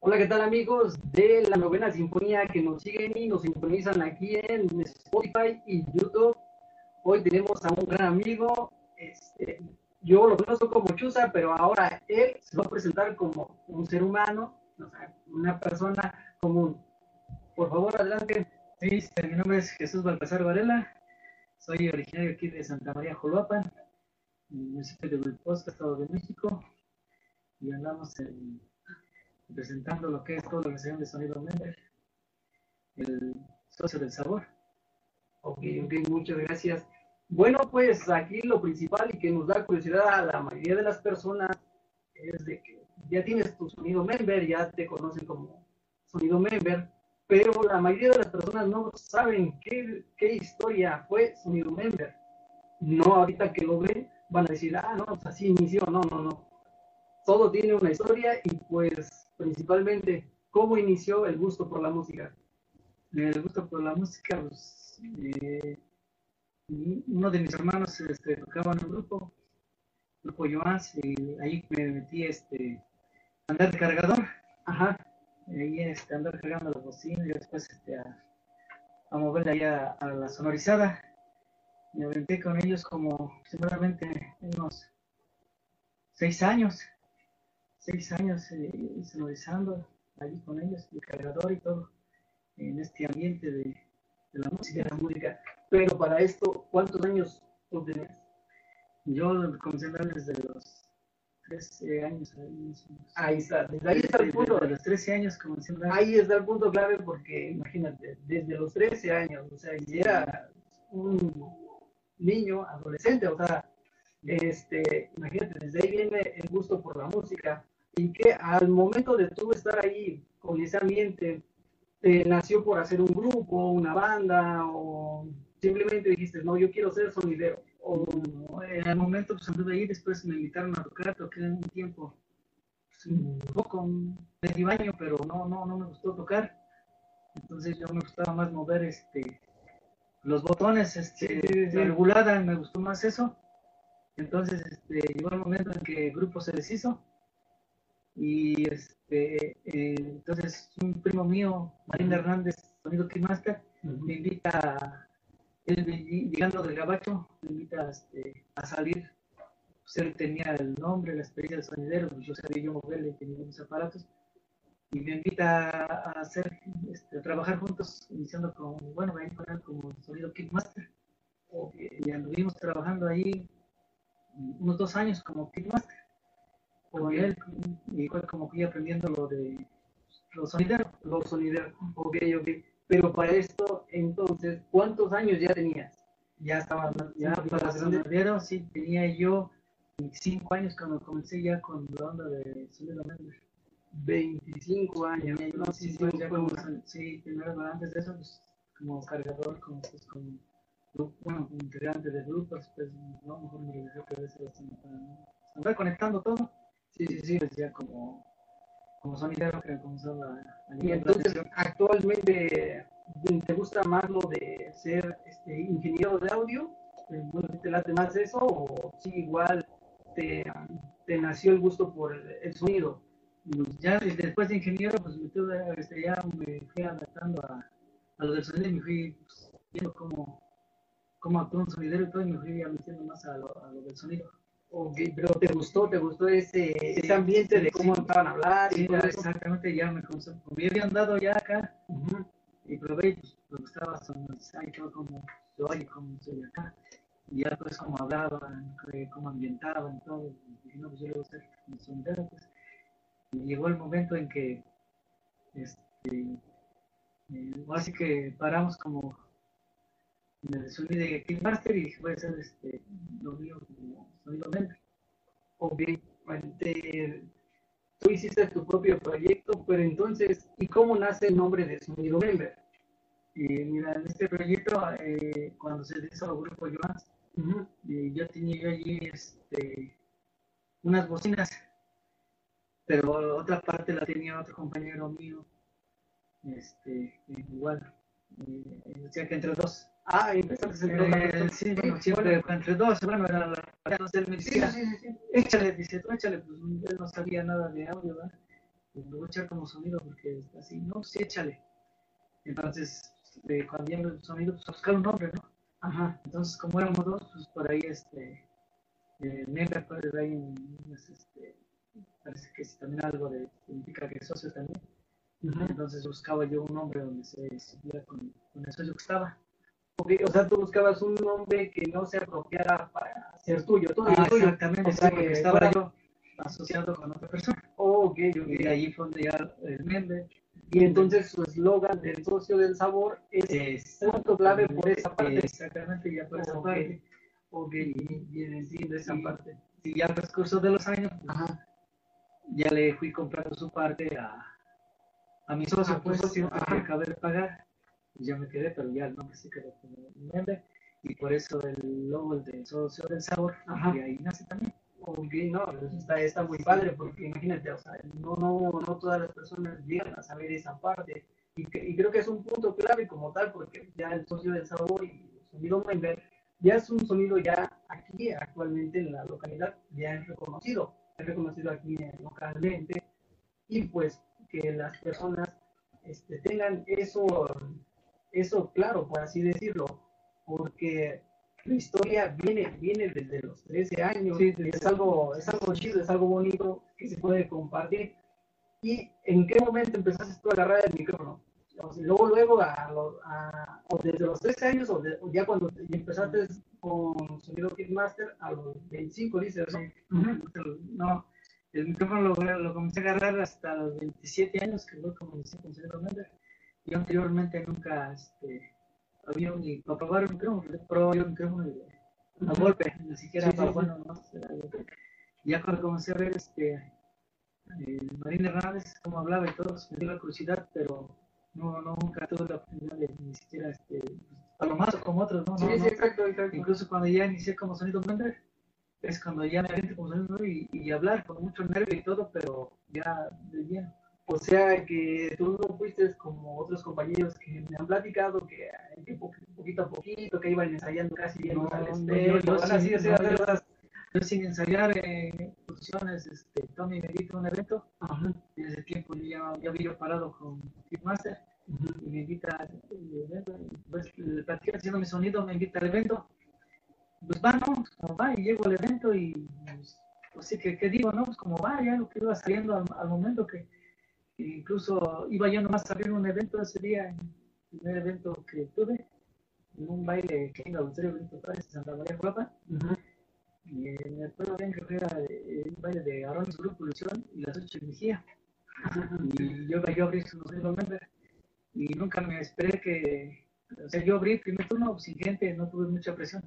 Hola, ¿qué tal amigos de la novena sinfonía que nos siguen y nos sintonizan aquí en Spotify y YouTube? Hoy tenemos a un gran amigo, este, yo lo conozco como Chusa, pero ahora él se va a presentar como un ser humano, una persona común. Por favor, adelante. Sí, este, mi nombre es Jesús Baltasar Varela, soy originario aquí de Santa María Joloapan, municipio de Huiposca, Estado de México, y andamos presentando lo que es toda la organización de Sonido Member, el socio del sabor. Ok, ok, muchas gracias. Bueno, pues aquí lo principal y que nos da curiosidad a la mayoría de las personas es de que ya tienes tu sonido member, ya te conocen como sonido member, pero la mayoría de las personas no saben qué, qué historia fue Sonido Member. No ahorita que lo ven van a decir, ah, no, pues así inició, no, no, no. Todo tiene una historia y pues principalmente, ¿cómo inició el gusto por la música? El gusto por la música, pues, eh, uno de mis hermanos este, tocaba en un grupo, el grupo Joans, y ahí me metí este, a andar de cargador. Ajá ahí este, andar cargando la bocina y después este, a, a moverla allá a, la sonorizada. Me aventé con ellos como seguramente unos seis años, seis años eh, sonorizando allí con ellos, el cargador y todo, en este ambiente de, de la música. De la música. Pero para esto, ¿cuántos años tú tenías? Yo comencé a desde los 13 años. Ahí, está, ahí está el punto. De los 13 años, siempre. Ahí está el punto clave porque, imagínate, desde los 13 años, o sea, y era un niño, adolescente, o sea, este, imagínate, desde ahí viene el gusto por la música y que al momento de tú estar ahí con ese ambiente, te nació por hacer un grupo, una banda o simplemente dijiste, no, yo quiero ser sonidero o en el momento pues anduve ahí, después me invitaron a tocar, toqué un tiempo, pues, un poco, medio año, pero no, no, no me gustó tocar. Entonces yo me gustaba más mover este los botones, este, regulada, me gustó más eso. Entonces este, llegó el momento en que el grupo se deshizo. Y este, eh, entonces un primo mío, Marín Hernández, sonido Keymaster, me invita él llegando del gabacho, me invita este, a salir. Pues él tenía el nombre, la experiencia de sonidero, pues yo sabía yo moverle, tenía mis aparatos. Y me invita a, hacer, este, a trabajar juntos, iniciando con, bueno, me con él como sonido Kickmaster. Y anduvimos trabajando ahí unos dos años como Kickmaster. Con él, y fue como que aprendiendo lo de los sonideros. Los sonideros, ok, ok. Pero para esto, entonces, ¿cuántos años ya tenías? Ya estaba, ya para sonidero, sí, tenía yo 25 años cuando comencé ya con la onda de Member. 25 años. no, sí, sí, ya como, sí, primero antes de eso, pues como cargador, como, pues, como, bueno, integrante de grupos, pues no, mejor me regresé a veces para andar conectando todo. Sí, sí, sí. Ya como como sonidero que comenzó a, Y entonces, actualmente, ¿te gusta más lo de ser este, ingeniero de audio? ¿Te late más eso? ¿O sí, igual te, te nació el gusto por el, sonido? Pues ya después de ingeniero, pues me este, ya me fui adaptando a, a, lo del sonido y me fui pues, viendo cómo, cómo actúa un sonidero y todo, y me fui metiendo más a lo, a lo del sonido. Ok, pero ¿te gustó? ¿Te gustó ese, ese ambiente de cómo estaban a hablar? Sí, exactamente, ya me comenzó. Como ya había andado ya acá, y probé, pues me gustaba sonorizar como yo oye como soy acá. Y ya pues cómo hablaban, cómo ambientaban, todo. Y dije, no, pues yo le voy a hacer como sonidero, pues. Y llegó el momento en que, este, eh, así que paramos como me subí de Kickmaster y dije, voy a hacer este, lo mío como sonido. Ok, tú hiciste tu propio proyecto, pero entonces, ¿y cómo nace el nombre de Sonido Member? Y mira, en este proyecto, eh, cuando se hizo el grupo Jonas, eh, yo tenía allí este, unas bocinas, pero otra parte la tenía otro compañero mío, este, igual, eh, decía que entre dos Ah, empezaste a eh, Sí, bueno, siempre entre dos, bueno, era la entonces él me decía, sí, sí, sí, échale, dice, tú échale, pues él no sabía nada de audio, ¿verdad? Y lo voy a echar como sonido porque así, no, sí, échale. Entonces, de, cuando ya el sonido, pues buscar un nombre, ¿no? Ajá. Entonces, como éramos dos, pues por ahí, este, eh, negra, pues ahí, este, parece que es también algo de, significa que es socio también. Entonces buscaba yo un nombre donde se siguiera con, con el socio que estaba. O sea, tú buscabas un nombre que no se apropiara para ser tuyo. Todo ah, exactamente, o sea, que estaba yo asociado con otra persona. Oh, ok, Y ahí fue donde ya el member. Y entonces su eslogan del socio del sabor es punto clave por esa parte. Exactamente, ya por esa parte. Ok, bien entiendo esa parte. Y ya transcurso de los años, pues, ya le fui comprando su parte a, a mi socio, ah, pues, socio, que acabé de pagar. Y ya me quedé, pero ya el nombre sí quedó como member. Y por eso el logo del socio del sabor, y ahí nace también. Ok, no, está, está muy padre, porque imagínate, o sea, no, no, no todas las personas llegan a saber esa parte. Y, y creo que es un punto clave como tal, porque ya el socio del sabor y el sonido member ya es un sonido ya aquí, actualmente en la localidad, ya es reconocido, es reconocido aquí localmente. Y pues que las personas este, tengan eso, eso claro, por así decirlo, porque la historia viene, viene desde los 13 años, es, algo, es algo chido, es algo bonito que se puede compartir. ¿Y en qué momento empezaste tú a agarrar el micrófono? luego, luego, a, o desde los 13 años, o, ya cuando empezaste con Sonido Kidmaster a los 25, dices, ¿no? No, el micrófono lo, lo, comencé a agarrar hasta los 27 años, que como comencé con Sonido Mender. Yo anteriormente nunca, este, había ni para probar un micrófono, probaba yo un micrófono de, a golpe, ni siquiera para, bueno, no, ya cuando comencé a ver este, eh, Marín Hernández, cómo hablaba y todo, me dio la curiosidad, pero no, no nunca tuve la oportunidad de ni siquiera, este, más como otros, ¿no? Sí, sí, exacto, exacto. Incluso cuando ya inicié como sonido vender, es cuando ya me aviento como sonido y, y hablar con mucho nervio y todo, pero ya de bien. O sea que tú no fuiste como otros compañeros que me han platicado que, que poquito a poquito, que iban ensayando casi no, al espejo, yo, así, yo, sin ensayar eh, funciones, este, Tommy me invita a un evento, Ajá. y ese tiempo ya, ya había parado con Hitmaster, y me invita al evento, pues platica haciendo mi sonido, me invita al evento, pues va, ¿no? Como va, y llego al evento y pues, pues sí, que, digo, ¿no? Pues como va, ya lo que iba saliendo al, al momento que incluso iba yo nomás a abrir un evento ese día, el primer evento que tuve, en un baile que en Auditorio Benito Juárez, Santa María Guapa. Y me acuerdo bien que era un baile de Arones Grupo Ilusión y las ocho de Mejía. Y yo, yo abrí su nombre y nunca me esperé que. O sea, yo abrí el primer turno sin gente, no tuve mucha presión.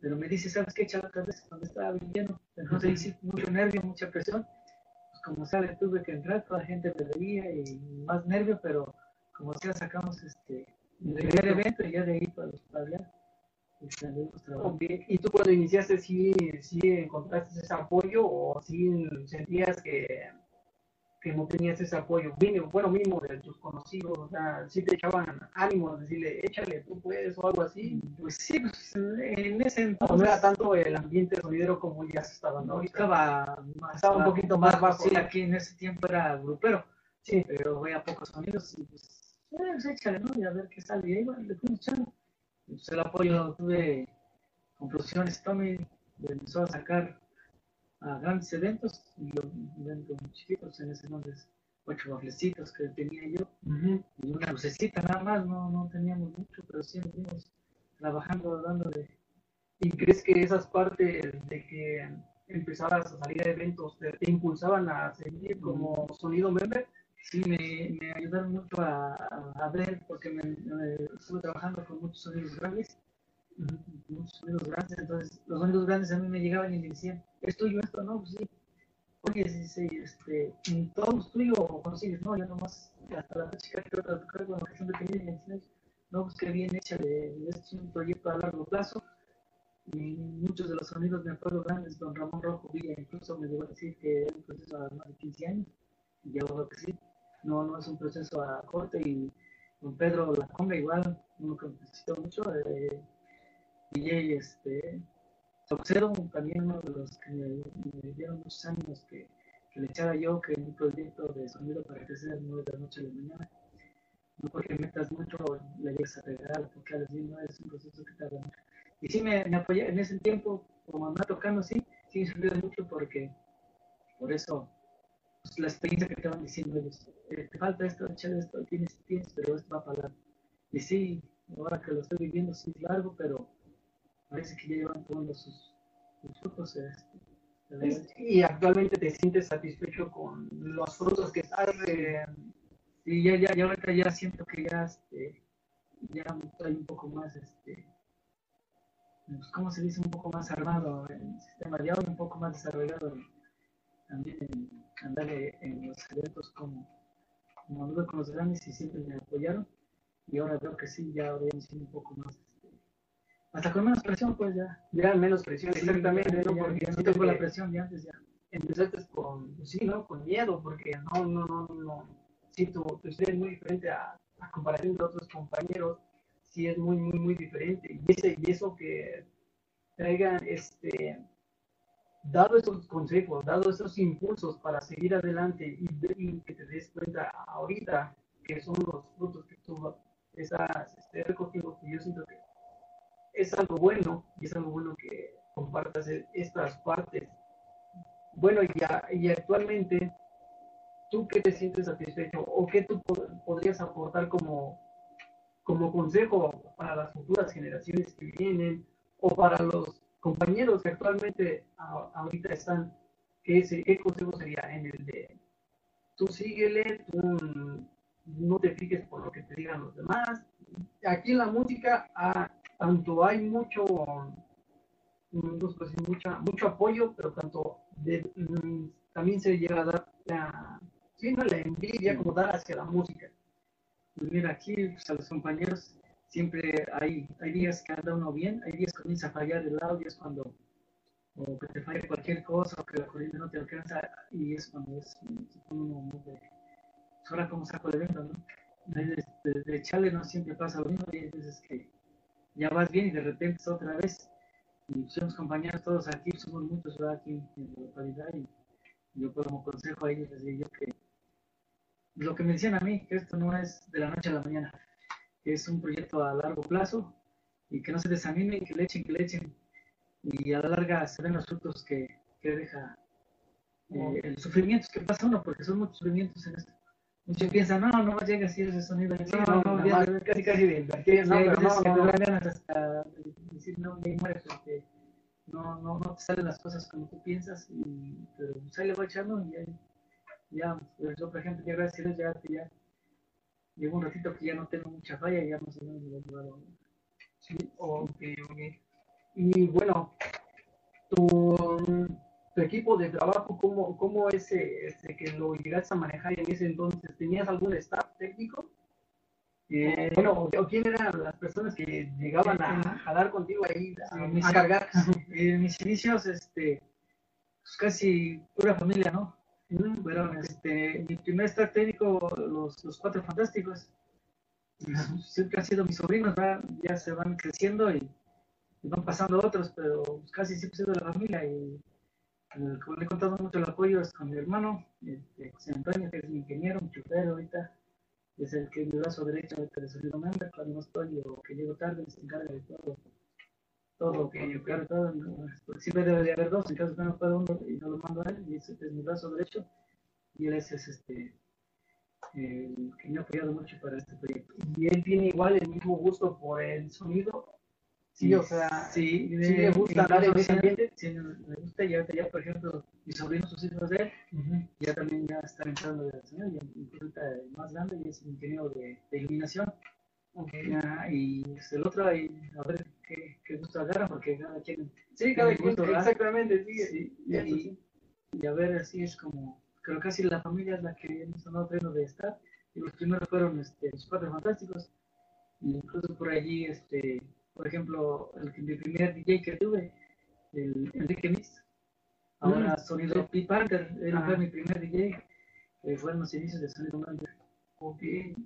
Pero me dice, ¿sabes qué, chaval? Tal vez cuando estaba viviendo, entonces hice mucho nervio, mucha presión como sale, tuve que entrar, toda la gente me veía y más nervio, pero como sea, sacamos este, el primer evento y ya de ahí para los padres. ¿Y tú cuando iniciaste, sí, sí encontraste ese apoyo o sí sentías que que no tenías ese apoyo, bueno, mínimo de tus conocidos, o sea, si te echaban ánimo, decirle, échale, tú puedes, o algo así. Pues sí, pues en ese entonces. no era tanto el ambiente sonidero como ya se estaba, ¿no? Estaba, estaba un poquito más bajo. Sí, aquí en ese tiempo era grupero, sí, pero voy a pocos sonidos y pues, eh, pues échale, ¿no? Y a ver qué sale. Y ahí bueno, le fui echando. Pues el apoyo tuve con producciones, Tommy, empezó a sacar a grandes eventos, y yo eventos muy chiquitos, en ese entonces ocho baflecitos que tenía yo, y una lucecita nada más, no, no teníamos mucho, pero sí estuvimos trabajando, dándole. ¿Y crees que esas partes de que empezaras a salir a eventos te, impulsaban a seguir como sonido member? Sí, me, me ayudaron mucho a, a, ver, porque me, estuve trabajando con muchos sonidos grandes, muchos sonidos grandes, entonces los sonidos grandes a mí me llegaban y me decían, ¿es tuyo esto? No, pues sí. Oye, si, este, todo es tuyo o consigues, no, yo nomás hasta la chica que de tocar con la ocasión de menciones, no, pues que bien hecha, de, es un proyecto a largo plazo. Y muchos de los sonidos me acuerdo grandes, don Ramón Rojo Villa incluso me llegó a decir que es un proceso a más de 15 años, y yo creo que sí, no, no es un proceso a corte y, Don Pedro Lacombe igual, uno que necesito mucho, eh, DJ este, Saucedo, también uno de los que me, dieron muchos años que, le echaba yo, que un proyecto de sonido para crecer no de la noche a la mañana. No porque metas mucho, le llegas a pegar, porque a decir, no es un proceso que tarda mucho. Y sí me, apoyé en ese tiempo, como anda tocando, sí, sí me mucho porque por eso pues, la experiencia que te diciendo ellos, eh, te falta esto, échale esto, tienes, tienes, pero esto va a parar. Y sí, ahora que lo estoy viviendo, sí es largo, pero parece que ya llevan tomando sus, sus frutos. Este, y actualmente te sientes satisfecho con los frutos que estás. Eh... Sí, ya, ya, ya ahorita ya siento que ya, este, ya estoy un poco más, este, pues, ¿cómo se dice? Un poco más armado en el sistema, ya un poco más desarrollado también en andar en los eventos como, como anduve con los grandes y siempre me apoyaron. Y ahora veo que sí, ya voy a un poco más. Hasta con menos presión, pues ya. Ya menos presión, exactamente, ¿no? porque ya no tengo la presión antes ya. Empezaste con, pues sí, ¿no? Con miedo, porque no, no, no, no. Sí, tu, tu historia es muy diferente a, a comparación de otros compañeros. Sí, es muy, muy, muy diferente. Y, ese, y eso que traigan, este, dado esos consejos, dado esos impulsos para seguir adelante y, que te des cuenta ahorita que son los frutos que tú estás este, recogiendo, que yo siento que es algo bueno y es algo bueno que compartas e, estas partes. Bueno, y, y actualmente, ¿tú qué te sientes satisfecho o qué tú podrías aportar como, como consejo para las futuras generaciones que vienen o para los compañeros que actualmente ahorita están, ¿qué, ¿qué consejo sería en el de tú síguele, tú no te fijes por lo que te digan los demás? Aquí en la música, ah, tanto hay mucho, mucha, mucho apoyo, pero tanto mm, también se llega a dar la, sí, la envidia como dar hacia la música. Pues mira, aquí pues, a los compañeros siempre hay, hay días que anda uno bien, hay días que comienza a fallar el audio, es cuando o que te falle cualquier cosa o que la corriente no te alcanza y es cuando es uno muy de, pues ahora cómo saco el evento, ¿no? De, de, Chale no siempre pasa lo mismo y hay veces que ya vas bien y de repente otra vez y somos compañeros todos aquí, somos muchos aquí en la localidad y yo como consejo a ellos les digo que lo que me decían a mí, que esto no es de la noche a la mañana, es un proyecto a largo plazo y que no se desanime, que le echen, que le echen. Y a la larga se ven los frutos que, que deja eh, el sufrimiento que pasa uno, porque son muchos sufrimientos en esto. Muchos piensan, no, no llega así ese sonido. no, no, no, casi, casi bien. No, no, no, no, ganas hasta decir, no, me mueres porque no, no, no te salen las cosas como tú piensas, y, pero pues ahí le voy echando y ya, ya pues, yo, por ejemplo, ya gracias a Dios, ya, ya Llevo un ratito que ya no tengo mucha falla y ya más o menos me lo Sí, ok, ok. Y bueno, tu, tu, equipo de trabajo, ¿cómo, cómo es ese, que lo llegaste a manejar en ese entonces? ¿Tenías algún staff técnico? Eh, bueno, o, quién eran las personas que llegaban a jalar contigo ahí a, cargar? En mis inicios, este, pues casi pura familia, ¿no? Fueron este, mi primer staff técnico, los, los cuatro fantásticos. Siempre han sido mis sobrinos, ya se van creciendo y, van pasando otros, pero casi siempre he sido de la familia. Y como le he contado mucho el apoyo es con mi hermano, este, Antonio, que es mi ingeniero, mi chofer ahorita, es el que es mi brazo derecho de Teresorido Menda, cuando no estoy o que llego tarde, se encarga de todo todo, que yo creo todo, porque siempre debe de haber dos, en caso que no pueda uno y no lo mando a él, y ese es mi brazo derecho, y él es, este, el que me ha apoyado mucho para este proyecto. ¿Y él tiene igual el mismo gusto por el sonido? Sí, o sea, sí, sí le gusta dar en ese ambiente. Sí, me gusta, y ahorita ya, por ejemplo, mis sobrinos, sus hijos de él, ya también ya están entrando de la señal, y ahorita el más grande y es ingeniero de, de iluminación. Okay. y el otro ahí, a ver qué, qué gusto agarra, porque cada quien. Sí, cada quien, exactamente, sí. y, y, a ver, así es como, creo que casi la familia es la que hemos andado teniendo de estar. Y los primeros fueron este, los cuatro fantásticos. Y incluso por allí, este, por ejemplo, el, mi primer DJ que tuve, el Enrique Miss, ahora mm, Sonido P. Panther, él fue mi primer DJ, que fue en los inicios de Sonido Manager Ok,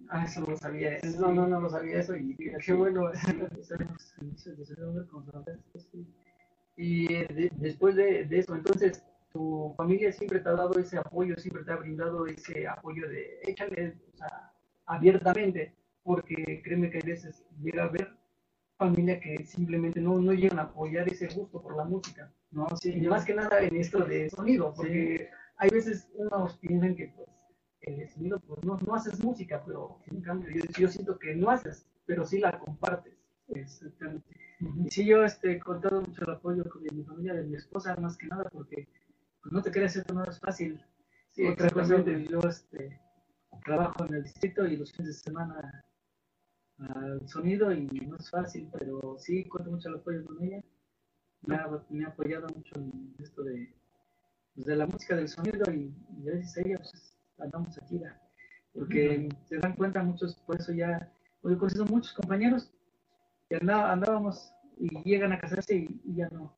ah, eso no lo sabía, no, no, no lo sabía eso y qué bueno. y eh, después de, de, eso, entonces, tu familia siempre te ha dado ese apoyo, siempre te ha brindado ese apoyo de échale, o sea, abiertamente, porque créeme que a veces llega a haber familia que simplemente no, no llegan a apoyar ese gusto por la música, ¿no? Sí, y más que nada en esto de sonido, porque hay veces unos piensan que pues el sonido, pues no, no haces música, pero en cambio yo, siento que no haces, pero sí la compartes. Exactamente. Y sí, yo este, he contado mucho el apoyo de mi familia, de mi esposa, más que nada, porque pues, no te creas, esto no es fácil. Sí, Otra cosa, yo este, trabajo en el distrito y los fines de semana al sonido y no es fácil, pero sí cuento mucho el apoyo con ella. Me ha, me ha apoyado mucho en esto de, pues, de la música, del sonido y, gracias a ella pues, andamos aquí. Porque se dan cuenta muchos, por eso ya, he conocido muchos compañeros que andábamos y llegan a casarse y, ya no.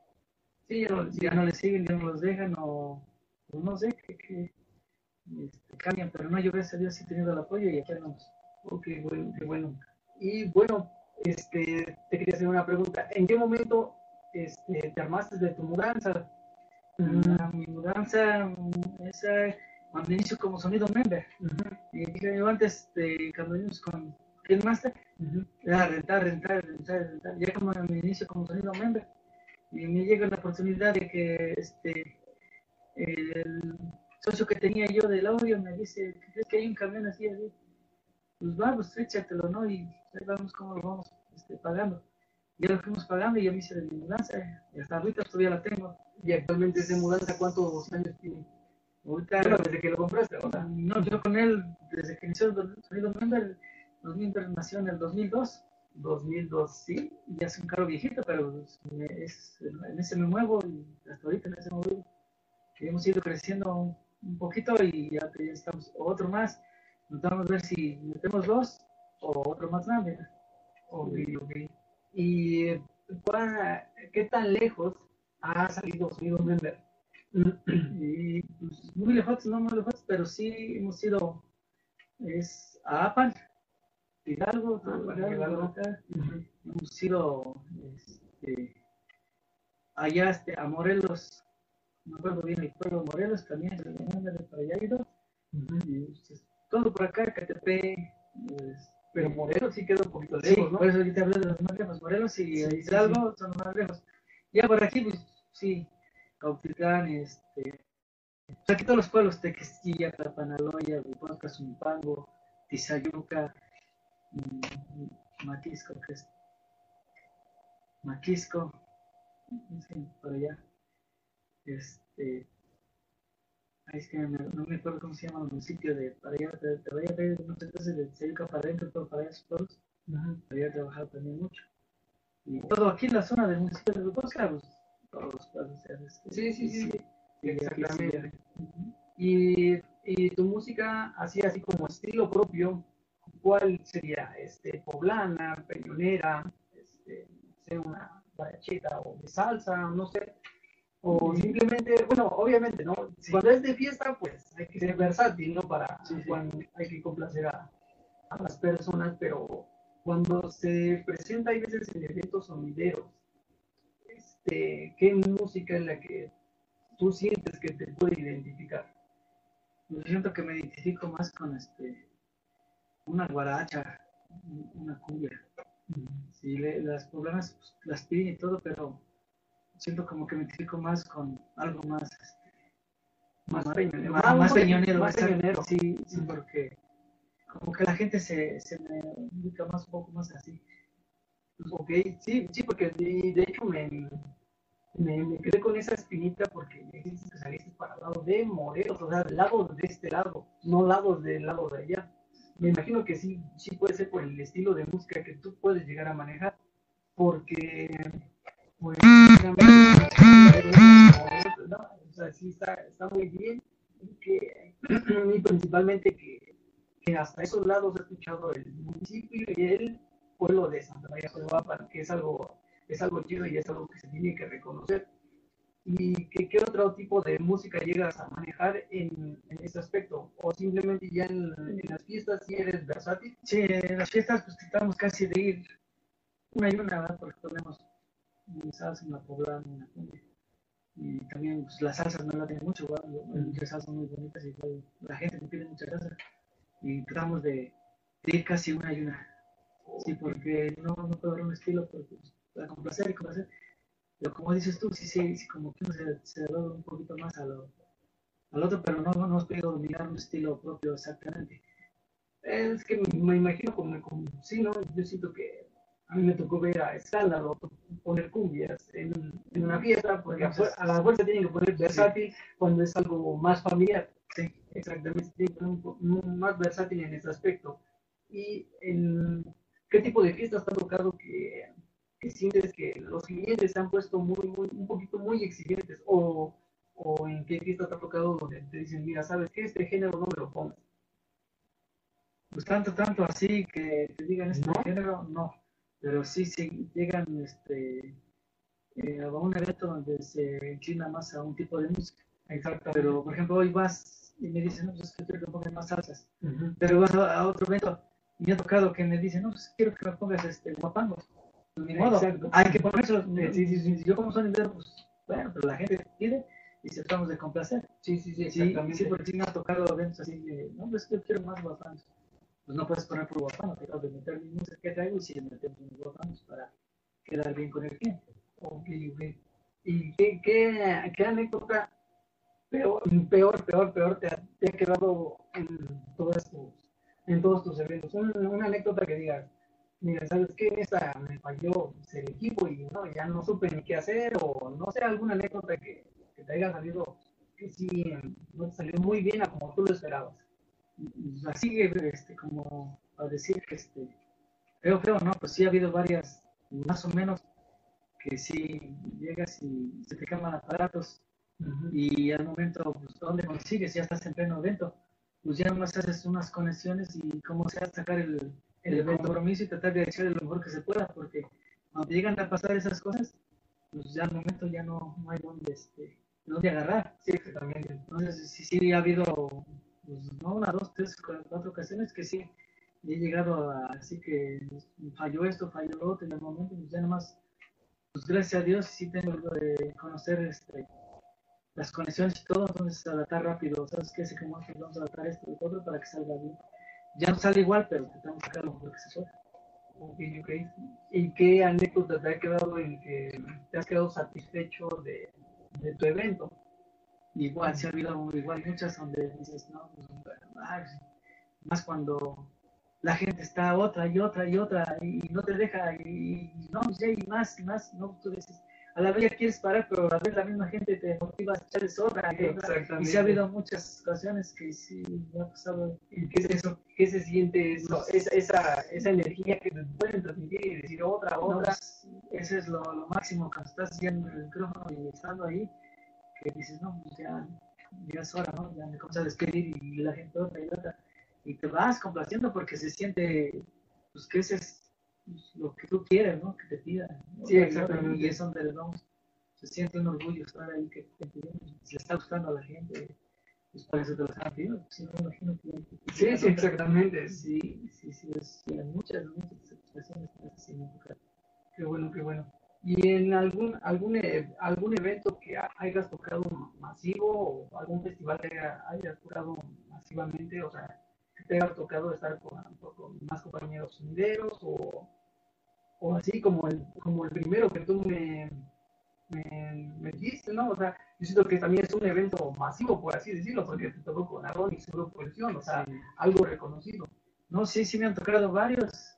Sí, ya no, ya no les siguen, ya no los dejan o, no sé, que, este, cambian, pero no, yo gracias a Dios sí he tenido el apoyo y aquí andamos. Ok, bueno, qué bueno. Y bueno, este, te quería hacer una pregunta. ¿En qué momento este, te armaste de tu mudanza? Mm, mi mudanza, esa, cuando inicio como sonido member. Y dije yo antes, de, cuando vinimos con Ken Master, era rentar, rentar, rentar, rentar. Ya como me inicio como sonido member. Y me llega la oportunidad de que este, el socio que tenía yo del audio me dice, ¿crees que hay un camión así, así? Pues vamos, pues échatelo, ¿no? Y vamos cómo lo vamos este, pagando. Ya lo fuimos pagando y ya me hice mi mudanza. Y hasta ahorita todavía la tengo. ¿Y actualmente ese mudanza cuántos años tiene? Ahorita, desde que lo compraste. No, yo con él, desde que inició el sonido el 2000 nació en el 2002. 2002, sí. Ya es un carro viejito, pero es, en ese me muevo y hasta ahorita en ese me muevo. hemos ido creciendo un, poquito y ya, ya estamos otro más Vamos a ver si metemos dos o otro más grande. ¿Y qué tan lejos ha salido su Member? y, pues, muy lejos, no muy lejos, pero sí hemos ido es, a Apan, Hidalgo, ah, hemos ido este, allá este, a Morelos, no me acuerdo bien el pueblo Morelos, también, para allá ido. y, pues, todo por acá, KTP, pues, pero Morelos sí queda un poquito lejos, ¿no? Por eso ahorita hablo de los más lejos, Morelos y Hidalgo son los más lejos. Ya por aquí, pues sí, Cautilcán, este, pues, aquí todos los pueblos, Tequesquilla, Tapanaloya, Huipaca, Zumpango, Tizayuca, mm, Maquisco, que es Maquisco, sí, por allá, este, es que no me acuerdo cómo se llama el municipio de para allá, te, te voy a ver, no sé, entonces de cerca para adentro, todo para esos pueblos, había trabajado también mucho. Y todo aquí en la zona del municipio de Bosca, pues, todos los. Sí, sí, sí, sí, exactamente. Y, y tu música, así, así como estilo propio, ¿cuál sería? Este, poblana, peñonera, este, sea una baracheta o de salsa, no sé o simplemente, bueno, obviamente, ¿no? Cuando es de fiesta, pues hay que ser versátil, ¿no? Para cuando hay que complacer a, las personas, pero cuando se presenta, hay veces en eventos sonideros, este, ¿qué música es la que tú sientes que te puede identificar? Yo siento que me identifico más con este, una guaracha, una cumbia. Sí, las poblanas pues, las piden y todo, pero siento como que me identifico más con algo más este, más, peñonero, más, peñonero, más peñonero. Sí, sí, porque como que la gente se, se me ubica más un poco más así. Ok, sí, sí, porque de, hecho me, me, quedé con esa espinita porque me dijiste que saliste para el lado de Morelos, o sea, del lado de este lado, no lados del lado de allá. Me imagino que sí, sí puede ser por el estilo de música que tú puedes llegar a manejar, porque pues, o sea, sí está, está muy bien y que y principalmente que, que, hasta esos lados he escuchado el municipio y el pueblo de Santa María Cuevapa, que es algo, es algo chido y es algo que se tiene que reconocer. ¿Y qué, qué, otro tipo de música llegas a manejar en, en ese aspecto? ¿O simplemente ya en, en, las fiestas sí eres versátil? Sí, en las fiestas pues tratamos casi de ir una y una, ¿verdad? Porque ponemos salsa, la poblana, la cumbia. Y también pues, las salsas no la tienen mucho, ¿verdad? Muchas salsas muy bonitas y la gente me pide mucha salsa. Y tratamos de, de, ir casi una y una. Sí, porque no, no puedo dar un estilo porque, pues, para complacer y complacer pero como dices tú, sí, sí, sí como que uno se, se un poquito más a lo, al otro, pero no, no hemos podido dominar un estilo propio exactamente. Es que me imagino como, como sí, ¿no? Yo siento que a mí me tocó ver a Escándalo poner cumbias en, en una fiesta, porque a, a, la fuerza tienen que poner versátil sí. cuando es algo más familiar. Sí, exactamente, tienen que un, un, más versátil en ese aspecto. ¿Y en qué tipo de fiestas te ha tocado que que sientes que los clientes se han puesto muy, muy, un poquito muy exigentes o, o en qué fiesta te ha tocado donde te dicen, mira, sabes que este género no me lo pongas? Pues tanto, tanto así que te digan este ¿No? género, no. Pero sí, sí llegan este, eh, a un evento donde se enchina más a un tipo de música. Exacto. Pero, por ejemplo, hoy vas y me dicen, no, pues es que quiero que me pongas más salsas. Uh -huh. Pero vas a, a, otro evento y me ha tocado que me dicen, no, pues quiero que me pongas este, guapangos ni modo, hay que ponerse, sí, sí, sí, yo como son pues bueno, pero la gente pide y se tratamos de complacer. Sí, sí, sí, exactamente. Sí, porque sí me ha tocado eventos así de, no, pues yo quiero más guapanos. Pues no puedes poner por guapano, tengo que meter mi música que traigo y si metemos mis guapanos para quedar bien con el cliente. Ok. ¿Y qué, qué, anécdota peor, peor, peor, peor te ha, te ha quedado en todos, estos, en todos tus eventos? Una, una anécdota que digas, mira, ¿sabes qué? Esta me falló el equipo y no, ya no supe ni qué hacer, o no sé, alguna anécdota que, que te haya salido que sí no te salió muy bien a como tú lo esperabas. Así, este, como a decir que este, feo, feo, ¿no? Pues sí ha habido varias, más o menos, que sí llegas y se te queman aparatos uh -huh. y al momento, pues, ¿dónde consigues? Ya estás en pleno evento. Pues ya nomás haces unas conexiones y cómo se va a sacar el, el, el compromiso y tratar de hacer lo mejor que se pueda, porque cuando llegan a pasar esas cosas, pues ya al momento ya no, no hay dónde, este, dónde agarrar. Sí, exactamente. Entonces, sí, sí, ha habido, pues, no una, dos, tres, cuatro ocasiones que sí, he llegado a, así que falló esto, falló lo otro, en el momento, pues ya nomás, pues gracias a Dios sí tengo de conocer este, las conexiones y todo, entonces adaptar rápido, ¿sabes qué? Sé cómo vamos a adaptar esto y todo para que salga bien ya no sale igual, pero intentamos sacar lo mejor que se suele. Okay, okay. ¿Y qué anécdota te ha quedado en que te has quedado satisfecho de, de tu evento? Igual, se ha habido igual muchas donde dices, no, pues, más cuando la gente está otra y otra y otra y, no te deja y, y no, ya y más y más, no, tú dices, a la vez ya quieres parar, pero a la vez la misma gente te motiva a echarles otra. Y, y se ha habido muchas ocasiones que sí me ha pasado. ¿Y qué es eso? ¿Qué se siente eso? Esa, esa, esa energía que te pueden transmitir y decir otra, otra. No, pues, ese es lo, lo, máximo cuando estás haciendo el micrófono y estando ahí, que dices, no, pues ya, ya es hora, ¿no? Ya me comienza a despedir y la gente otra y otra. Y te vas complaciendo porque se siente, pues que ese es lo que tú quieres, ¿no? Que te pidan. ¿no? Sí, exactamente. Y es donde vamos, se siente un orgullo estar ahí, que te piden, si le está gustando a la gente, pues para eso te lo están pidiendo. Sí, me imagino que... Sí, sí, exactamente. Sí, sí, sí, es, sí hay muchas, muchas satisfacciones así en Qué bueno, qué bueno. ¿Y en algún algún algún evento que hayas tocado masivo o algún festival que hayas tocado masivamente, o sea, que te haya tocado estar con, con más compañeros sonideros o, o, así como el, como el primero que tú me, me, me dijiste, ¿no? O sea, yo siento que también es un evento masivo, por así decirlo, porque te tocó con Aaron y su grupo o sea, sí. algo reconocido. No, sí, sí me han tocado varios.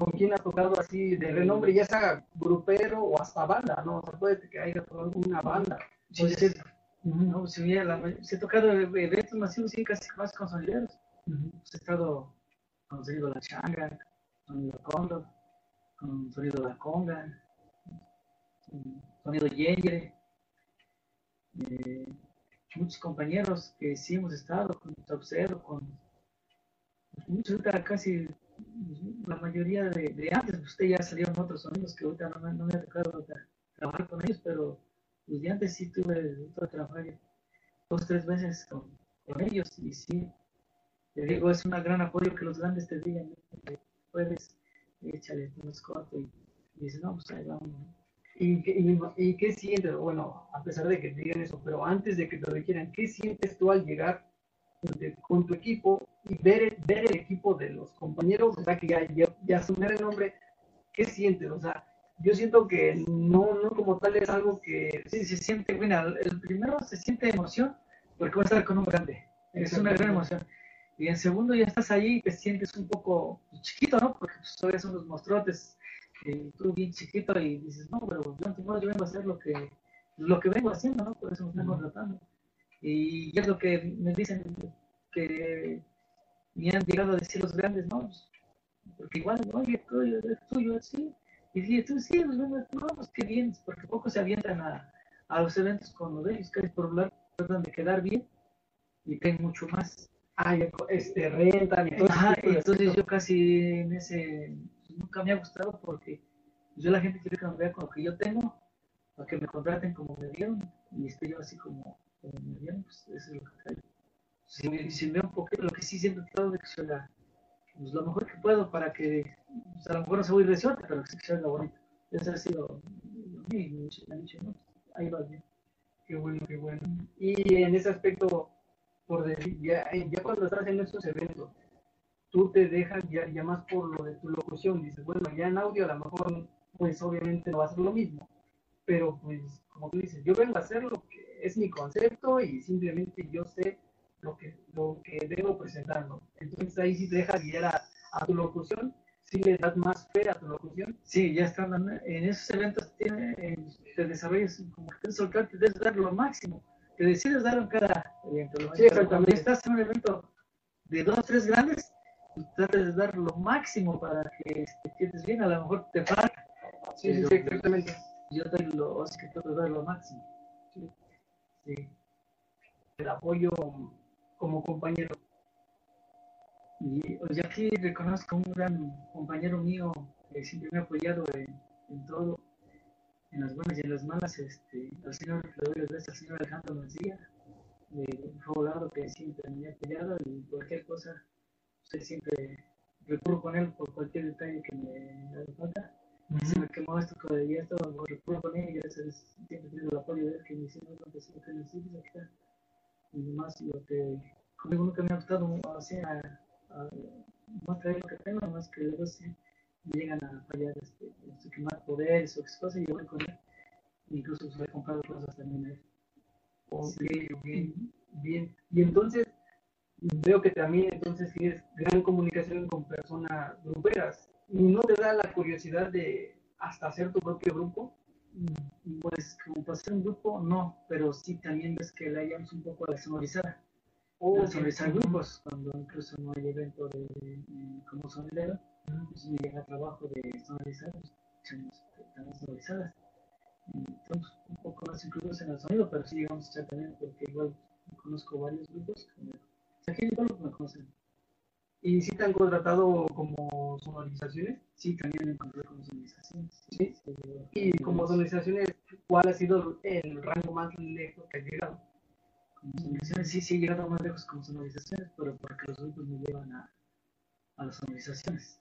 ¿Con quién ha tocado así de renombre, ya sea grupero o hasta banda, no? O sea, puede que haya tocado una banda. Sí, sí. No, sí, la, se ha tocado eventos masivos, sí, casi más con sonideros. Uh -huh. He estado con sonido la changa, sonido cóndor, con sonido la conga, sonido yengre. Eh, muchos compañeros que sí hemos estado con Observo, con ahorita casi la mayoría de, de antes, usted ya salieron otros sonidos que ahorita no, no me ha tocado trabajar con ellos, pero Pues de antes sí tuve que trabajar dos, tres veces con, ellos y sí, te digo, es un gran apoyo que los grandes te digan, puedes, échale unos cortos y, y dices, no, pues ahí vamos. ¿Y, y, qué sientes? Bueno, a pesar de que te digan eso, pero antes de que te lo dijeran, ¿qué sientes tú al llegar con tu equipo y ver, ver el equipo de los compañeros? O sea, que ya, ya, ya el nombre, ¿qué sientes? O sea, yo siento que no, no como tal es algo que... Sí, se siente, bueno, el primero se siente emoción porque va a estar con un grande, es una gran emoción. Y en segundo ya estás ahí y te sientes un poco chiquito, ¿no? Porque pues, todavía son los monstruotes, que tú bien chiquito y dices, no, pero yo, yo vengo a hacer lo que, lo que vengo haciendo, ¿no? Por eso me están contratando. Y es lo que me dicen que me han llegado a decir los grandes, ¿no? Porque igual, oye, es tuyo, sí y dije, tú sí, pues, no, pues qué bien, porque poco se avientan a, a los eventos con los de ellos, que es por hablar, tratan de quedar bien y caen mucho más. Ah, este, rentan y todo entonces yo casi en ese, nunca me ha gustado porque yo la gente quiere que me vea con lo que yo tengo, para que me contraten como me dieron, y estoy yo así como, me dieron, pues eso es lo que traigo. Si, si me un poquito, lo que sí siempre trato de la, pues, lo mejor que puedo para que, pues, a lo mejor no se voy de suerte, pero que se salga bonito. Ese ha sido mi ¿no? Ahí va bien. Qué bueno, qué bueno. Y en ese aspecto, por decir, ya, ya cuando estás en estos eventos, tú te dejas ya, ya más por lo de tu locución, dices, bueno, ya en audio a lo mejor, pues obviamente no va a ser lo mismo, pero pues, como tú dices, yo vengo a hacer lo que es mi concepto y simplemente yo sé lo que, lo que vengo presentando. Entonces ahí sí te dejas guiar a, tu locución, si le das más fe a tu locución. Sí, ya están en esos eventos tiene, te desarrollas como que soltarte, debes dar lo máximo, te decides dar en cada evento. Sí, Cuando estás en un evento de dos o tres grandes, tratas de dar lo máximo para que te sientes bien, a lo mejor te falta. Sí, sí, exactamente. Yo doy lo, así que trato de dar lo máximo. Sí. El apoyo como compañero. Y pues, aquí reconozco a un gran compañero mío que siempre me ha apoyado en, todo, en las buenas y en las malas, este, al señor, le doy las al señor Alejandro Mancilla, de un abogado que siempre me ha apoyado y cualquier cosa, usted siempre recurro con él por cualquier detalle que me haga falta. Se me quemó esto todavía, esto recurro con gracias, siempre tengo el apoyo de que me hicieron lo que necesito, aquí está y más lo que conmigo nunca me ha gustado así a, a, más traer lo que tengo, más que luego sí llegan a fallar este, este, quemar poderes o cosas y yo voy con él. Incluso se he comprado cosas también a él. Ok, bien, bien. Y entonces veo que también entonces tienes gran comunicación con personas gruperas. ¿Y no te da la curiosidad de hasta hacer tu propio grupo? Pues como para ser un grupo, no, pero sí también ves que la llamamos un poco a la sonorizada. O a sonorizar grupos, cuando incluso no hay evento de, como sonidero, pues me llega trabajo de sonorizar, pues están sonorizadas. Entonces, un poco más incluidos en el sonido, pero sí llegamos a echar también, porque igual conozco varios grupos que me, aquí igual me conocen. ¿Y si te han contratado como sonorizaciones? Sí, también me encontré como sonorizaciones. ¿Sí? y como sonorizaciones, ¿cuál ha sido el rango más lejos que has llegado? Como sonorizaciones, sí, sí he llegado más lejos como sonorizaciones, pero porque los grupos me llevan a, a las sonorizaciones.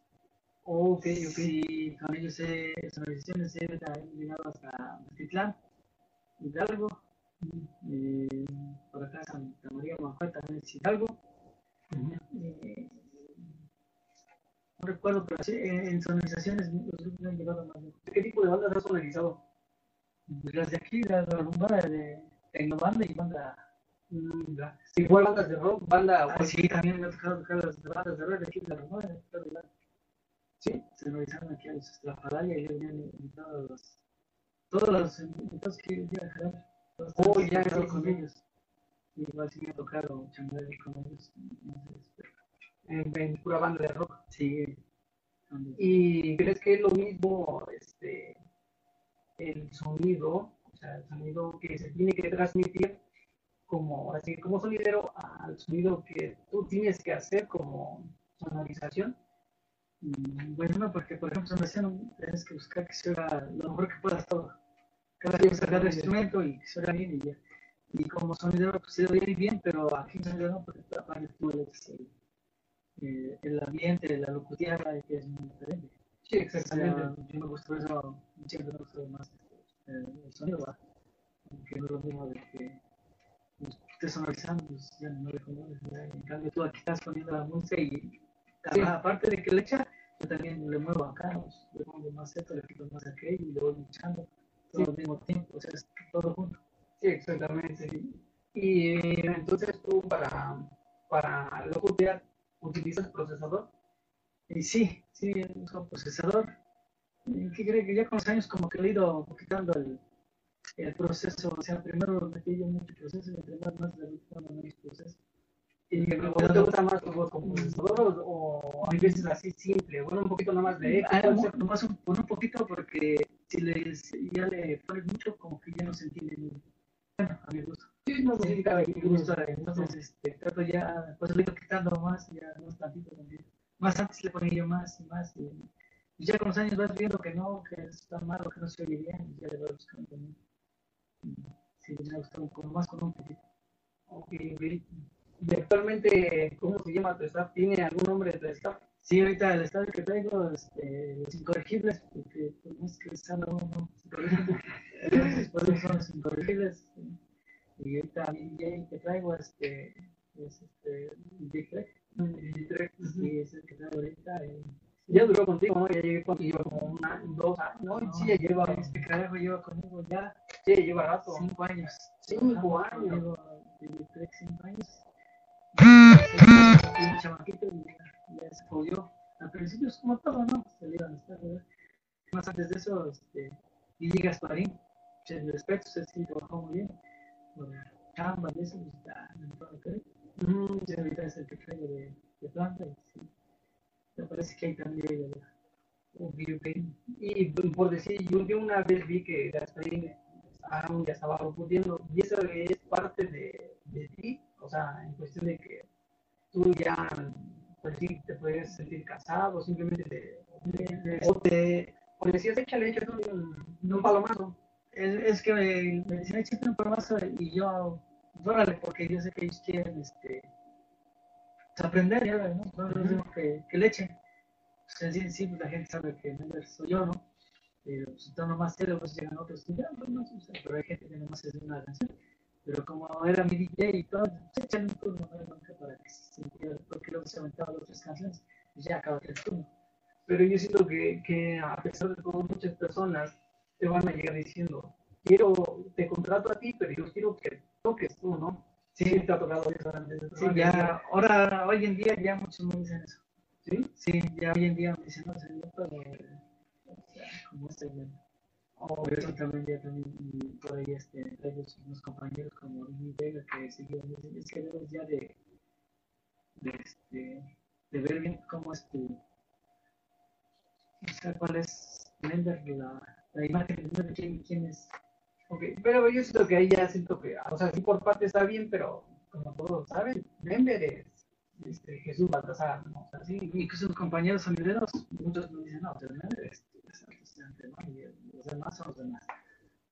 Ok, ok. Sí, con ellos he, sonorizaciones he llegado hasta Titlán, Hidalgo, eh, por acá Santa María Manuel también es Hidalgo. eh, no recuerdo, pero sí, en sonorizaciones los grupos me han llevado más ¿Qué tipo de bandas has sonorizado? Pues las de aquí, las de de Tecnobanda y banda. Mm, Igual bandas de rock, banda. Ah, sí, también me ha tocado tocar las bandas de rock de aquí de la Rumora, Sí, se sonorizaron aquí a los Estrafalaria y habían invitado a los. Todos los invitados que iban a jalar. Oh, ya, sí, con ellos. Igual sí me ha tocado chambear con ellos. Entonces, en, pura banda de rock. Sí. ¿Y crees que es lo mismo este, el sonido, o sea, el sonido que se tiene que transmitir como, así como sonidero al sonido que tú tienes que hacer como sonorización? Mm, bueno, no, porque por ejemplo, sonorización tienes que buscar que sea lo mejor que puedas todo. cada quien sacar el instrumento y que suena bien y ya. Y como sonidero, pues se oye bien, pero aquí se no, porque aparte tú eres el, eh, el ambiente, la locución es muy diferente. Sí, exactamente. O sea, yo me gusta eso, siempre me gusta más eh, el sonido, ¿va? que no es lo mismo de que pues, estés sonorizando, pues ya no le conoces. En cambio, tú aquí estás poniendo la música y Sí. aparte de que le echa, yo también le muevo acá, pues, le pongo más esto, le quito más aquello y le voy echando todo Sí. al mismo tiempo, o sea, es todo junto. Sí, exactamente. Y eh, entonces tú para, para locutear utilizas procesador. Y sí, sí, uso procesador. ¿Y ¿Qué cree que ya con los años como que le he ido quitando el, el proceso? O sea, primero metí yo mucho proceso y entre más más le voy quitando menos proceso. Y ¿Te gusta más con procesador o, hay veces así simple? Bueno, un poquito nomás de eco. Ah, puede un- un, poquito porque si le, si ya le pones mucho como que ya no se entiende. Bueno, a mi gusto. Sí, no me gusta, entonces este, trato ya, pues le quitando más, ya más tantito también. Más antes le ponía yo más y más, y, y ya con los años vas viendo que no, que está malo, que no se oye bien, y ya le vas buscando también. Sí, me un poco más con un poquito. Ok, ok. Y actualmente, ¿cómo se llama tu staff? ¿Tiene algún nombre de tu staff? Sí, ahorita el estado que traigo, este, los incorregibles, porque pues, no es que uno por eso son los incorregibles. sí. Y ahorita el DJ que traigo este, es este, Big Trek. Sí, es el que traigo ahorita. y- Ya duró contigo, ¿no? Ya llegué contigo como una, dos años. No, sí, ya lleva, Este carajo lleva conmigo ya sí, ya lleva rato. cinco años. Cinco años. Llevo Big Trek cinco años. Y un chamaquito y ya, se jodió. Al principio es como todo, ¿no? Se le iban a estar, ¿verdad? Más antes de eso, este, y llega Gasparín, en el aspecto, se sí trabajó muy bien. Chamba y eso, pues ya, ahorita es el que traigo de, de planta sí. Me parece que hay también de la ok, ok. Y por decir, yo, yo una vez vi que Gasparín aún ya estaba locuteando, y eso es parte de, de ti, o sea, en cuestión de que tú ya, pues sí, te puedes sentir casado, simplemente te, te- o te, o decías, échale, échale un, un palomazo. Es, es que me, me decían, échate un palomazo y yo, órale, porque yo sé que ellos quieren este, pues, aprender, ya, ¿no? No es lo mismo que, que le echen. Pues, sí, sí, pues, la gente sabe que Mender soy yo, ¿no? Pero pues, está nomás serio, pues llegan otros y ya, pues, no, o sea, pero hay gente que nomás es de una canción. Pero como era mi DJ y todo, pues échale un turno, no hay bronca para que se sintiera, porque luego se aventaba dos tres canciones, y ya acaba el turno. Pero yo siento que, que a pesar de todo, muchas personas te van a llegar diciendo, quiero, te contrato a ti, pero yo quiero que toques tú, ¿no? Sí, te ha tocado eso antes. Sí, ya, ahora, hoy en día ya muchos me dicen eso. ¿Sí? Sí, ya hoy en día me dicen, no puedo, eh, o sea, como este, güey. Por eso también ya también y por ahí este, traigo unos compañeros como Luis Vega que seguían dicen, es que debes ya de, de, este, de ver bien cómo es tu, o sea, cuál es la, la imagen de quién, quién es. Ok, pero yo siento que ahí ya siento que, o sea, sí por parte está bien, pero como todos saben, Denver es este, Jesús Baltasar, ¿no? O sea, sí, Incluso los compañeros sonideros, muchos me dicen, no, pero Blender es, es, es, es, y los demás son los demás.